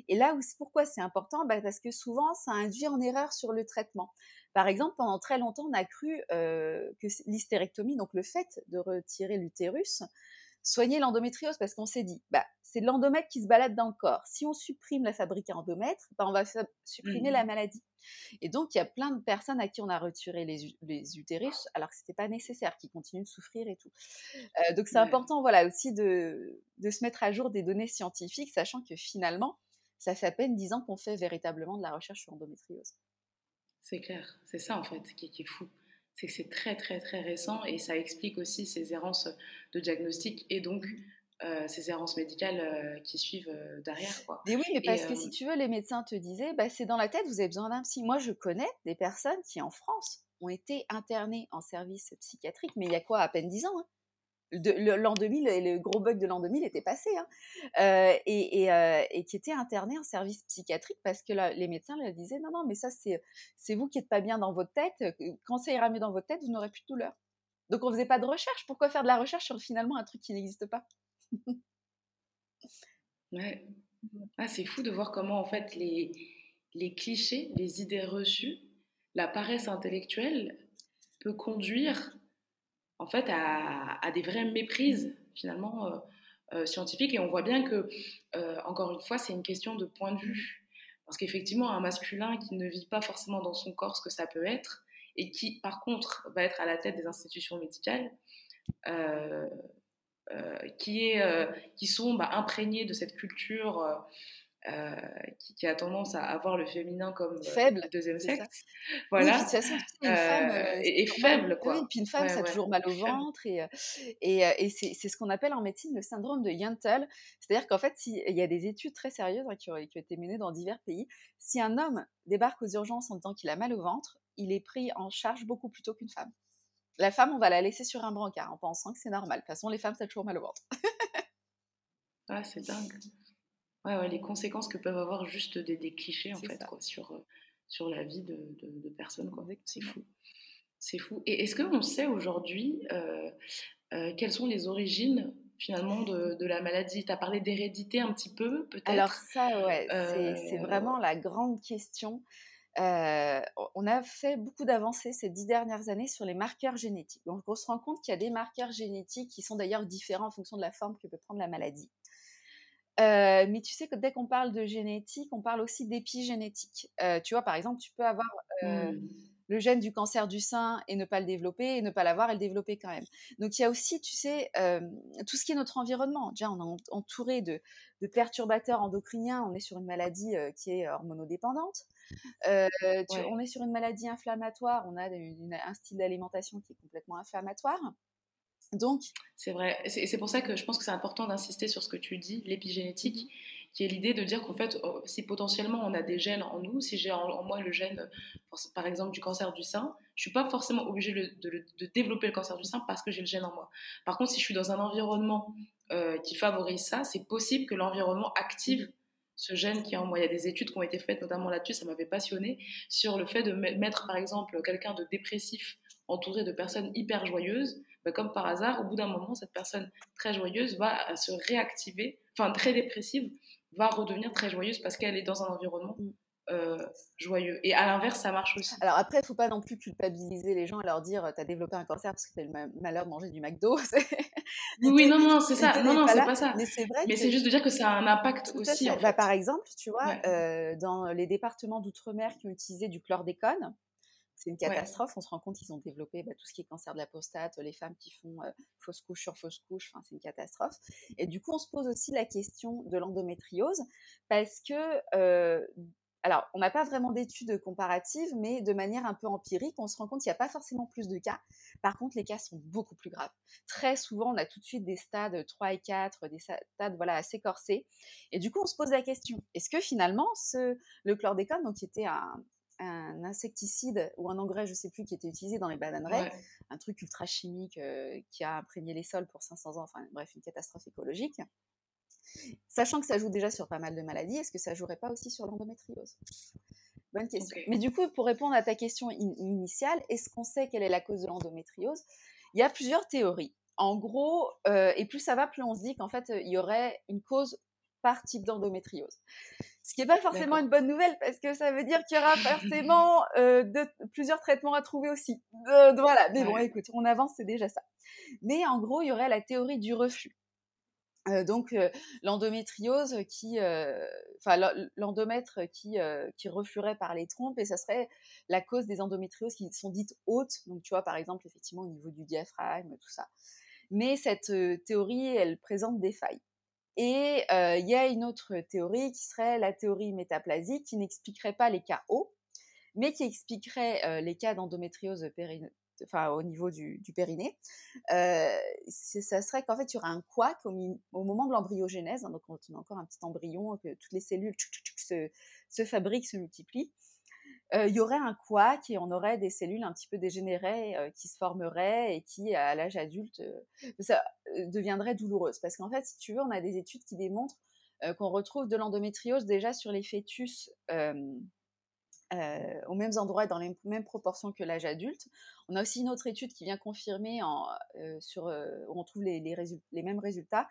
Et là, pourquoi c'est important? Bah, Parce que souvent, ça induit en erreur sur le traitement. Par exemple, pendant très longtemps, on a cru que l'hystérectomie, donc le fait de retirer l'utérus, soigner l'endométriose parce qu'on s'est dit, bah, c'est l'endomètre qui se balade dans le corps. Si on supprime la fabrique à endomètre, bah, on va supprimer la mmh. maladie. Et donc, il y a plein de personnes à qui on a retiré les, utérus alors que ce n'était pas nécessaire, qui continuent de souffrir et tout. Euh, donc, c'est important voilà, aussi de, de, se mettre à jour des données scientifiques, sachant que finalement, ça fait à peine 10 ans qu'on fait véritablement de la recherche sur l'endométriose. C'est clair, c'est ça en fait qui, qui est fou c'est que c'est très très très récent et ça explique aussi ces errances de diagnostic et donc euh, ces errances médicales euh, qui suivent euh, derrière. Quoi. Mais oui, mais parce que si tu veux, les médecins te disaient, bah, c'est dans la tête, vous avez besoin d'un psy. Moi, je connais des personnes qui, en France, ont été internées en service psychiatrique, mais il y a quoi, à peine 10 ans hein l'an 2000, le gros bug de l'an 2000 était passé, hein, et, et, qui était interné en service psychiatrique parce que les médecins leur disaient non, non, mais ça, c'est vous qui n'êtes pas bien dans votre tête. Quand ça ira mieux dans votre tête, vous n'aurez plus de douleur. Donc on faisait pas de recherche. Pourquoi faire de la recherche sur finalement un truc qui n'existe pas? Ouais. Ah, c'est fou de voir comment en fait les, les clichés, les idées reçues, la paresse intellectuelle peut conduire en fait à, des vraies méprises finalement euh, euh, scientifiques. Et on voit bien que, euh, encore une fois, c'est une question de point de vue. Parce qu'effectivement, un masculin qui ne vit pas forcément dans son corps ce que ça peut être, et qui, par contre, va être à la tête des institutions médicales, qui, est, qui sont bah, imprégnés de cette culture euh, qui, a tendance à avoir le féminin comme euh, faible, le deuxième sexe. Voilà. Oui, de toute façon, une femme est, euh, faible, quoi. Oui, puis une femme, ça a toujours mal au ventre, et, et, et c'est ce qu'on appelle en médecine le syndrome de Yentl. C'est-à-dire qu'en fait, il y a des études très sérieuses hein, qui, ont, qui, ont, été menées dans divers pays. Si un homme débarque aux urgences en disant qu'il a mal au ventre, il est pris en charge beaucoup plus tôt qu'une femme. La femme, on va la laisser sur un brancard en pensant que c'est normal. De toute façon, les femmes, ça a toujours mal au ventre. ah, c'est dingue. Ouais, les conséquences que peuvent avoir juste des, des clichés en fait quoi, sur, euh, sur la vie de, de, personnes. C'est fou. C'est fou. Et est-ce qu'on sait aujourd'hui euh, euh, quelles sont les origines finalement de, de la maladie? Tu as parlé d'hérédité un petit peu peut-être? Alors ça, ouais, c'est vraiment la grande question. On a fait beaucoup d'avancées ces dix dernières années sur les marqueurs génétiques. Donc on se rend compte qu'il y a des marqueurs génétiques qui sont d'ailleurs différents en fonction de la forme que peut prendre la maladie. mais tu sais que dès qu'on parle de génétique, on parle aussi d'épigénétique. tu vois, par exemple, tu peux avoir mmh. Le gène du cancer du sein et ne pas le développer, et ne pas l'avoir et le développer quand même. Donc, il y a aussi, tu sais, tout ce qui est notre environnement. Déjà, on est entouré de, perturbateurs endocriniens. On est sur une maladie qui est hormonodépendante. On est sur une maladie inflammatoire. On a un style d'alimentation qui est complètement inflammatoire. Donc, c'est vrai. C'est pour ça que je pense que c'est important d'insister sur ce que tu dis, l'épigénétique, qui est l'idée de dire qu'en fait, oh, si potentiellement on a des gènes en nous, si j'ai en, moi le gène, par exemple, du cancer du sein, je suis pas forcément obligée de, développer le cancer du sein parce que j'ai le gène en moi. Par contre, si je suis dans un environnement euh, qui favorise ça, c'est possible que l'environnement active ce gène qui est en moi. Il y a des études qui ont été faites, notamment là-dessus, ça m'avait passionné, sur le fait de mettre, par exemple, quelqu'un de dépressif entouré de personnes hyper joyeuses bah, comme par hasard, au bout d'un moment, cette personne très joyeuse va euh, se réactiver, enfin très dépressive, va redevenir très joyeuse parce qu'elle est dans un environnement mm. euh, joyeux. Et à l'inverse, ça marche aussi. Alors après, il ne faut pas non plus culpabiliser les gens et leur dire tu as développé un cancer parce que tu as le malheur de manger du McDo. oui, non, non, c'est ça. Non, non, c'est pas ça. Mais c'est vrai. Mais c'est juste de dire que ça a un impact aussi. En bah, par exemple, tu vois, euh, dans les départements d'outre-mer qui ont utilisé du chlordécone, c'est une catastrophe. On se rend compte qu'ils ont développé bah, tout ce qui est cancer de la prostate, les femmes qui font euh, fausse couche sur fausse couche, enfin, c'est une catastrophe. Et du coup, on se pose aussi la question de l'endométriose parce que, euh, alors, on n'a pas vraiment d'études comparatives, mais de manière un peu empirique, on se rend compte qu'il n'y a pas forcément plus de cas. Par contre, les cas sont beaucoup plus graves. Très souvent, on a tout de suite des stades 3 et 4, des stades voilà, assez corsés. Et du coup, on se pose la question, est-ce que finalement, ce, le chlordécone, donc, qui était un, un insecticide ou un engrais, je sais plus, qui était utilisé dans les bananeraies, un truc ultra chimique euh, qui a imprégné les sols pour 500 ans, enfin bref, une catastrophe écologique. Sachant que ça joue déjà sur pas mal de maladies, est-ce que ça jouerait pas aussi sur l'endométriose? Bonne question. Mais du coup, pour répondre à ta question initiale, est-ce qu'on sait quelle est la cause de l'endométriose? Il y a plusieurs théories. En gros, euh, et plus ça va, plus on se dit qu'en fait, il y aurait une cause par type d'endométriose. Ce qui n'est pas forcément une bonne nouvelle parce que ça veut dire qu'il y aura forcément euh, plusieurs traitements à trouver aussi. voilà, mais bon, écoute, on avance, c'est déjà ça. Mais en gros, il y aurait la théorie du reflux. Euh, donc euh, l'endométriose qui, enfin l'endomètre qui, qui refluerait par les trompes et ça serait la cause des endométrioses qui sont dites hautes. Donc tu vois par exemple effectivement au niveau du diaphragme, tout ça. Mais cette théorie, elle présente des failles. Et il y a une autre théorie qui serait la théorie métaplasique qui n'expliquerait pas les cas hauts, mais qui expliquerait les cas d'endométriose enfin, au niveau du, périnée. ça serait qu'en fait, il y aura un couac au, moment de l'embryogénèse, hein, donc on a encore un petit embryon, que toutes les cellules se, se fabriquent, se multiplient il y aurait un couac et on aurait des cellules un petit peu dégénérées qui se formeraient et qui, à l'âge adulte, ça deviendraient douloureuses. Parce qu'en fait, si tu veux, on a des études qui démontrent qu'on retrouve de l'endométriose déjà sur les fœtus aux mêmes endroits, dans les mêmes proportions que l'âge adulte. On a aussi une autre étude qui vient confirmer en, sur, où on trouve les mêmes résultats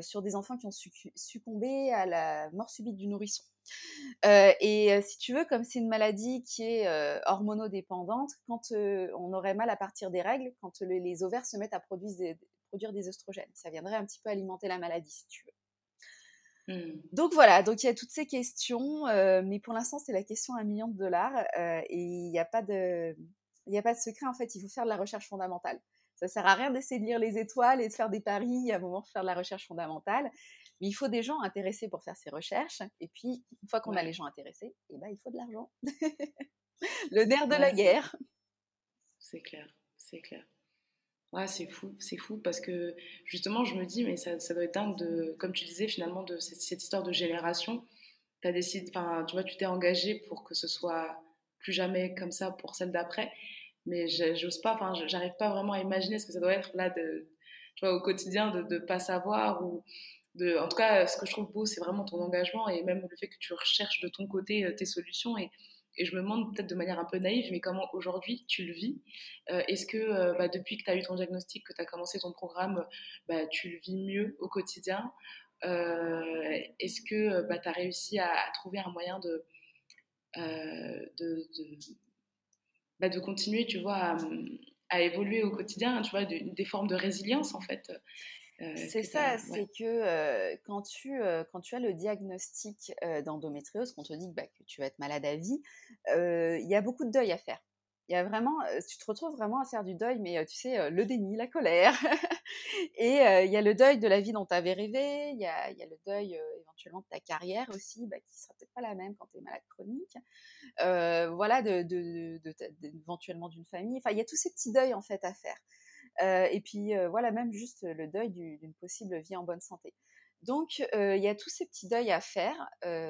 sur des enfants qui ont succombé à la mort subite du nourrisson. Euh, et si tu veux, comme c'est une maladie qui est hormonodépendante, quand on aurait mal à partir des règles, quand les, ovaires se mettent à produire des, produire des oestrogènes, ça viendrait un petit peu alimenter la maladie, si tu veux. Mmh. Donc voilà, donc il y a toutes ces questions, mais pour l'instant c'est la question à un million de dollars et il n'y a pas de, il a pas de secret en fait. Il faut faire de la recherche fondamentale. Ça sert à rien d'essayer de lire les étoiles et de faire des paris. À un moment, faire de la recherche fondamentale. Mais il faut des gens intéressés pour faire ces recherches. Et puis, une fois qu'on a les gens intéressés, eh ben, il faut de l'argent. le nerf de la guerre. C'est clair, c'est clair. Ouais, c'est fou, c'est fou parce que justement, je me dis, mais ça, ça, doit être dingue de, comme tu disais finalement, de cette, histoire de génération. As décidé, tu vois, tu t'es engagé pour que ce soit plus jamais comme ça pour celle d'après. Mais j'ose pas, enfin, j'arrive pas vraiment à imaginer ce que ça doit être là, de, au quotidien, de ne pas savoir ou en tout cas, ce que je trouve beau, c'est vraiment ton engagement et même le fait que tu recherches de ton côté euh, tes solutions. Et, je me demande peut-être de manière un peu naïve, mais comment aujourd'hui tu le vis euh, Est-ce que euh, bah, depuis que tu as eu ton diagnostic, que tu as commencé ton programme, bah, tu le vis mieux au quotidien Est-ce que bah, tu as réussi à, trouver un moyen de, de, de, continuer, tu vois, à, évoluer au quotidien, tu vois, des formes de résilience en fait c'est ça, c'est que quand, tu, quand tu as le diagnostic d'endométriose, qu'on te dit bah, que tu vas être malade à vie, il y a beaucoup de deuil à faire. Il y a vraiment, tu te retrouves vraiment à faire du deuil, mais tu sais, le déni, la colère. et il y a le deuil de la vie dont tu avais rêvé, il y a, le deuil éventuellement de ta carrière aussi, bah, qui sera peut-être pas la même quand tu es malade chronique. voilà, de, de, éventuellement d'une famille. Enfin, il y a tous ces petits deuils en fait à faire. et puis voilà, même juste le deuil d'une possible vie en bonne santé. Donc, il y a tous ces petits deuils à faire.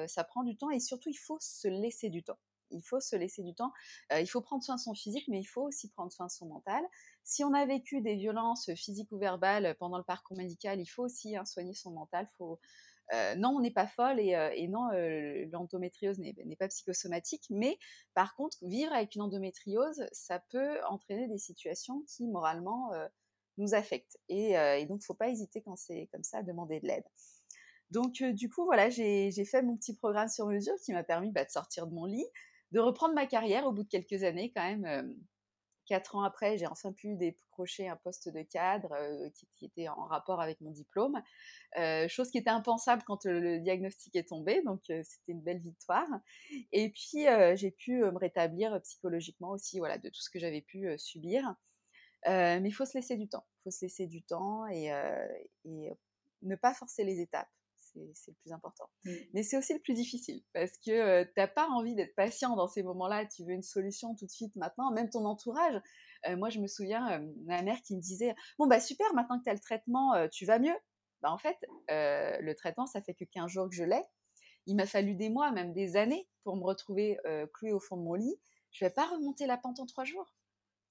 ça prend du temps et surtout, il faut se laisser du temps il faut se laisser du temps. il faut prendre soin de son physique, mais il faut aussi prendre soin de son mental. Si on a vécu des violences physiques ou verbales pendant le parcours médical, il faut aussi hein, soigner son mental. Faut, non, on n'est pas folle et, non, l'endométriose n'est pas psychosomatique, mais par contre, vivre avec une endométriose, ça peut entraîner des situations qui, moralement, nous affectent. Et, donc, il ne faut pas hésiter quand c'est comme ça à demander de l'aide. Donc, du coup, voilà, j'ai fait mon petit programme sur mesure qui m'a permis bah, de sortir de mon lit, de reprendre ma carrière au bout de quelques années quand même. quatre ans après, j'ai enfin pu décrocher un poste de cadre qui, était en rapport avec mon diplôme, chose qui était impensable quand le diagnostic est tombé, donc c'était une belle victoire. Et puis j'ai pu me rétablir psychologiquement aussi, voilà, de tout ce que j'avais pu subir. mais il faut se laisser du temps, il faut se laisser du temps et ne pas forcer les étapes c'est le plus important. Mmh. Mais c'est aussi le plus difficile parce que tu n'as pas envie d'être patient dans ces moments-là. Tu veux une solution tout de suite maintenant. Même ton entourage. moi, je me souviens, ma mère qui me disait Bon, bah super, maintenant que tu as le traitement, tu vas mieux. Bah, en fait, le traitement, ça fait que 15 jours que je l'ai. Il m'a fallu des mois, même des années, pour me retrouver clouée au fond de mon lit. Je ne vais pas remonter la pente en trois jours.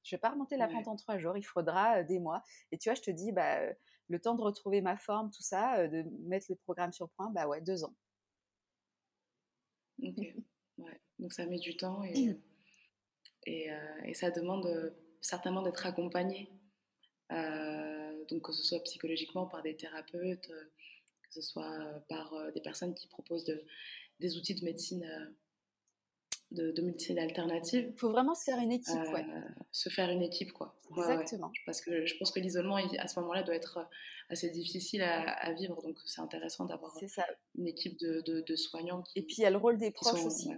Je ne vais pas remonter la pente en trois jours. Il faudra des mois. Et tu vois, je te dis, bah le temps de retrouver ma forme, tout ça, de mettre le programme sur point, bah ouais, deux ans. Ok, ouais. Donc ça met du temps et, et, ça demande certainement d'être accompagné, donc que ce soit psychologiquement par des thérapeutes, que ce soit par des personnes qui proposent de, des outils de médecine de, de médecine alternative. Il faut vraiment se faire une équipe, ouais. Euh, se faire une équipe, quoi. Exactement. Parce que je pense que l'isolement, à ce moment-là, doit être assez difficile à, vivre. Donc, c'est intéressant d'avoir une équipe de, de, soignants. et puis, il y a le rôle des proches aussi,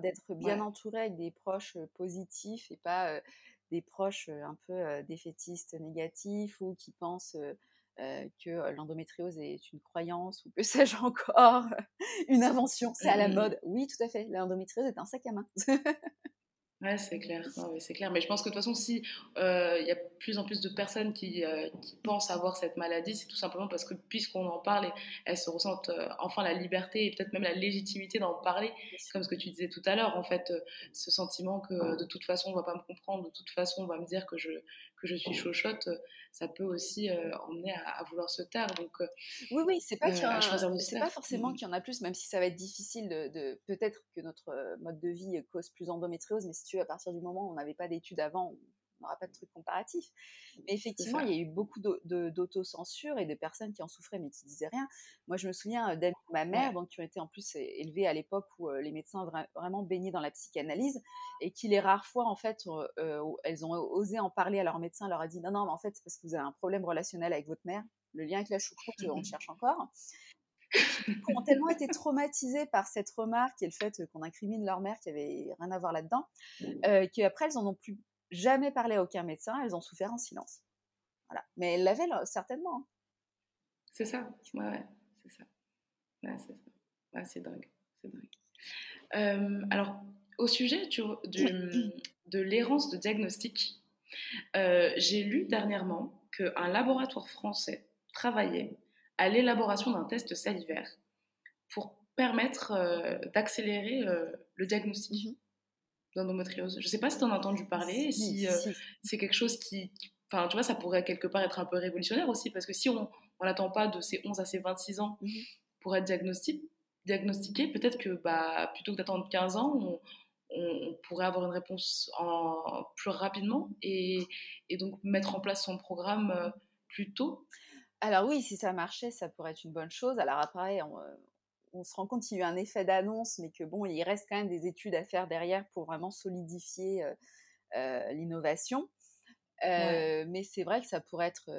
d'être bien entouré avec des proches euh, positifs et pas euh, des proches un peu défaitistes, négatifs ou qui pensent euh, que l'endométriose est une croyance ou que sais-je encore, une invention, c'est à la mmh. mode. Oui, tout à fait, l'endométriose est un sac à main. Ouais, c'est clair. c'est clair. Mais je pense que de toute façon, si euh, il y a plus en plus de personnes qui, euh, qui pensent avoir cette maladie, c'est tout simplement parce que puisqu'on en parle, elles se ressentent enfin la liberté et peut-être même la légitimité d'en parler, comme ce que tu disais tout à l'heure. En fait, ce sentiment que de toute façon on va pas me comprendre, de toute façon on va me dire que je que je suis chochotte, ça peut aussi emmener à, vouloir se taire. Donc, oui, oui, c'est pas, c'est pas forcément mmh. qu'il y en a plus, même si ça va être difficile de, peut-être que notre mode de vie cause plus endométriose, mais si tu veux, à partir du moment où on n'avait pas d'études avant, n'aura pas de truc comparatif. Mais effectivement, il y a eu beaucoup d'autocensure et de personnes qui en souffraient mais qui disaient rien. Moi, je me souviens euh, d'amis de ma mère, donc, qui ont été en plus élevés à l'époque où euh, les médecins vraiment baignaient dans la psychanalyse et qui les rares fois, en fait, euh, elles ont osé en parler à leur médecin, leur a dit non, non, mais en fait, c'est parce que vous avez un problème relationnel avec votre mère. Le lien avec la choucroute, on le cherche encore ont tellement été traumatisées par cette remarque et le fait qu'on incrimine leur mère qui avait rien à voir là-dedans, euh, qu'après elles en ont plus jamais parlé à aucun médecin, elles ont souffert en silence. Voilà. Mais elles l'avaient certainement. Hein. C'est ça, ouais, c'est ça. Ouais, c'est ça. c'est dingue. C'est dingue. Euh, alors, au sujet du, de l'errance de diagnostic, euh, j'ai lu dernièrement qu'un laboratoire français travaillait à l'élaboration d'un test salivaire pour permettre euh, d'accélérer le diagnostic. Mhm d'endométriose. Je ne sais pas si tu en as entendu parler, si, euh, c'est quelque chose qui, enfin, tu vois, ça pourrait quelque part être un peu révolutionnaire aussi, parce que si on n'attend pas de ses 11 à ses 26 ans mmh pour être diagnostiqué, diagnostiqué peut-être que bah, plutôt que d'attendre 15 ans, on, pourrait avoir une réponse en, plus rapidement et, et, donc mettre en place son programme euh, plus tôt. Alors oui, si ça marchait, ça pourrait être une bonne chose. Alors après, on, euh, on se rend compte qu'il y a eu un effet d'annonce, mais que bon, il reste quand même des études à faire derrière pour vraiment solidifier euh, l'innovation. Mais c'est vrai que ça pourrait être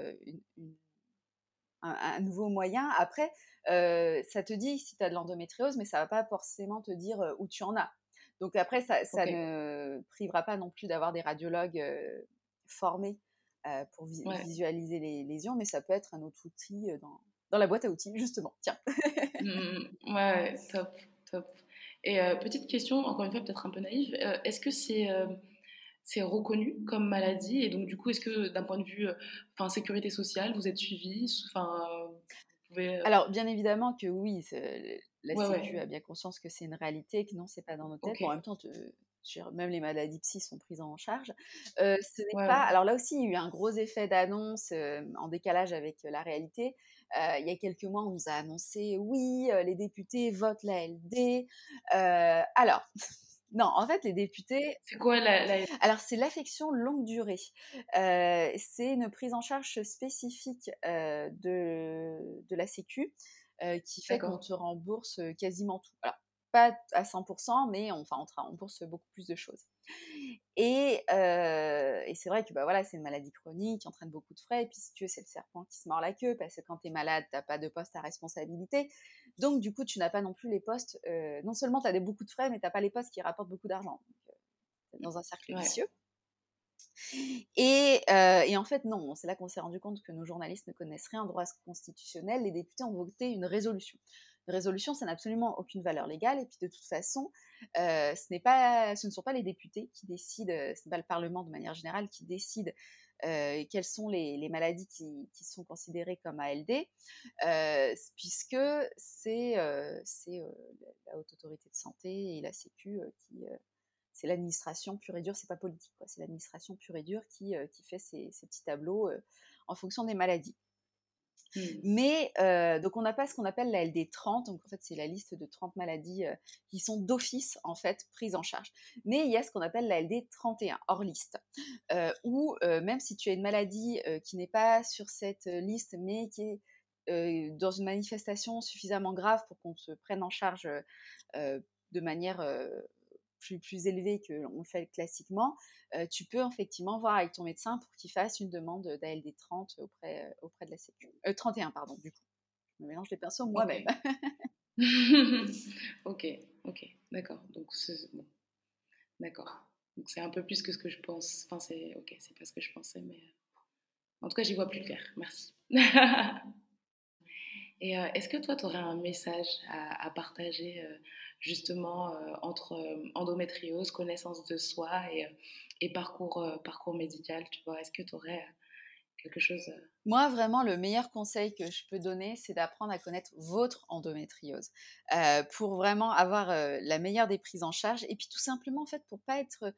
un, nouveau moyen. Après, ça te dit si tu as de l'endométriose, mais ça va pas forcément te dire où tu en as. Donc après, ça, ne privera pas non plus d'avoir des radiologues formés pour visualiser les lésions, mais ça peut être un autre outil dans, dans la boîte à outils, justement. Tiens. Mmh, ouais, top, top. Et petite question, encore une fois, peut-être un peu naïve, est-ce que c'est c'est reconnu comme maladie? Et donc du coup est-ce que d'un point de vue enfin sécurité sociale vous êtes suivi? Enfin alors bien évidemment que oui la Sécu a bien conscience que c'est une réalité que non c'est pas dans nos têtes en même temps même les maladies psy sont prises en charge. ce n'est pas. Alors là aussi, il y a eu un gros effet d'annonce en décalage avec la réalité. Il y a quelques mois, on nous a annoncé oui, les députés votent la LD. alors, non, en fait, les députés. C'est quoi la. Alors, c'est l'affection longue durée. Euh, c'est une prise en charge spécifique euh, de, de la Sécu euh, qui fait qu'on te rembourse quasiment tout. Alors, pas à 100%, mais on, enfin, on rembourse beaucoup plus de choses. Et, et c'est vrai que bah, voilà, c'est une maladie chronique qui entraîne beaucoup de frais. Et puis, si tu veux, c'est le serpent qui se mord la queue parce que quand tu es malade, tu n'as pas de poste à responsabilité. Donc, du coup, tu n'as pas non plus les postes. non seulement tu as des, beaucoup de frais, mais tu n'as pas les postes qui rapportent beaucoup d'argent. dans un cercle vicieux. Et, et, en fait, non, c'est là qu'on s'est rendu compte que nos journalistes ne connaissent rien en droit constitutionnel. Les députés ont voté une résolution résolution, ça n'a absolument aucune valeur légale. Et puis de toute façon, euh, ce, pas, ce ne sont pas les députés qui décident, euh, ce n'est pas le Parlement de manière générale qui décide euh, quelles sont les, maladies qui, sont considérées comme ALD, puisque c'est la haute autorité de santé et la Sécu qui c'est l'administration pure et dure, c'est pas politique, c'est l'administration pure et dure qui, qui fait ces petits tableaux en fonction des maladies. Mmh. Mais donc on n'a pas ce qu'on appelle la LD30, donc en fait c'est la liste de 30 maladies qui sont d'office en fait prises en charge. Mais il y a ce qu'on appelle la LD31 hors liste, où même si tu as une maladie qui n'est pas sur cette liste mais qui est dans une manifestation suffisamment grave pour qu'on se prenne en charge de manière plus, plus élevé que l'on fait classiquement, euh, tu peux effectivement voir avec ton médecin pour qu'il fasse une demande d'ALD 30 auprès, euh, auprès de la Sécu. 31, euh, pardon, du coup. Je me mélange les pinceaux moi-même. ok, ok, d'accord. Donc, bon. d'accord. Donc, c'est un peu plus que ce que je pense. Enfin, c'est ok, c'est pas ce que je pensais, mais en tout cas, j'y vois plus clair. Merci. Et est-ce que toi, tu aurais un message à, partager justement euh, entre euh, endométriose, connaissance de soi et, euh, parcours, parcours médical, tu vois? Est-ce que tu aurais quelque chose Moi, vraiment, le meilleur conseil que je peux donner, c'est d'apprendre à connaître votre endométriose pour vraiment avoir la meilleure des prises en charge et puis tout simplement, en fait, pour pas être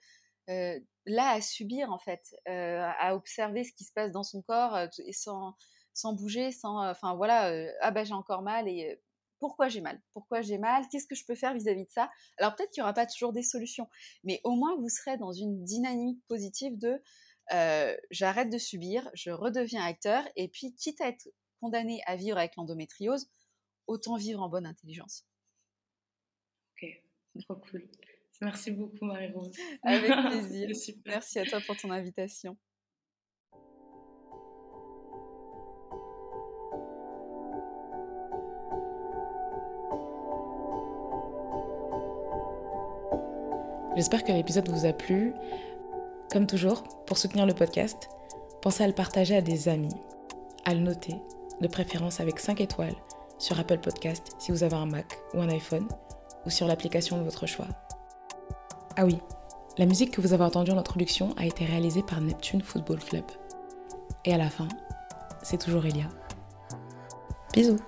là à subir, en fait, à observer ce qui se passe dans son corps et sans, sans bouger, sans, enfin voilà, ah ben j'ai encore mal et pourquoi j'ai mal? Pourquoi j'ai mal? Qu'est-ce que je peux faire vis-à-vis de ça? Alors peut-être qu'il n'y aura pas toujours des solutions, mais au moins vous serez dans une dynamique positive de euh, j'arrête de subir, je redeviens acteur, et puis quitte à être condamné à vivre avec l'endométriose, autant vivre en bonne intelligence. Ok, trop cool. Merci beaucoup Marie-Rose. Avec plaisir. Merci à toi pour ton invitation. J'espère que l'épisode vous a plu. Comme toujours, pour soutenir le podcast, pensez à le partager à des amis, à le noter, de préférence avec 5 étoiles, sur Apple Podcast si vous avez un Mac ou un iPhone, ou sur l'application de votre choix. Ah oui, la musique que vous avez entendue en introduction a été réalisée par Neptune Football Club. Et à la fin, c'est toujours Elia. Bisous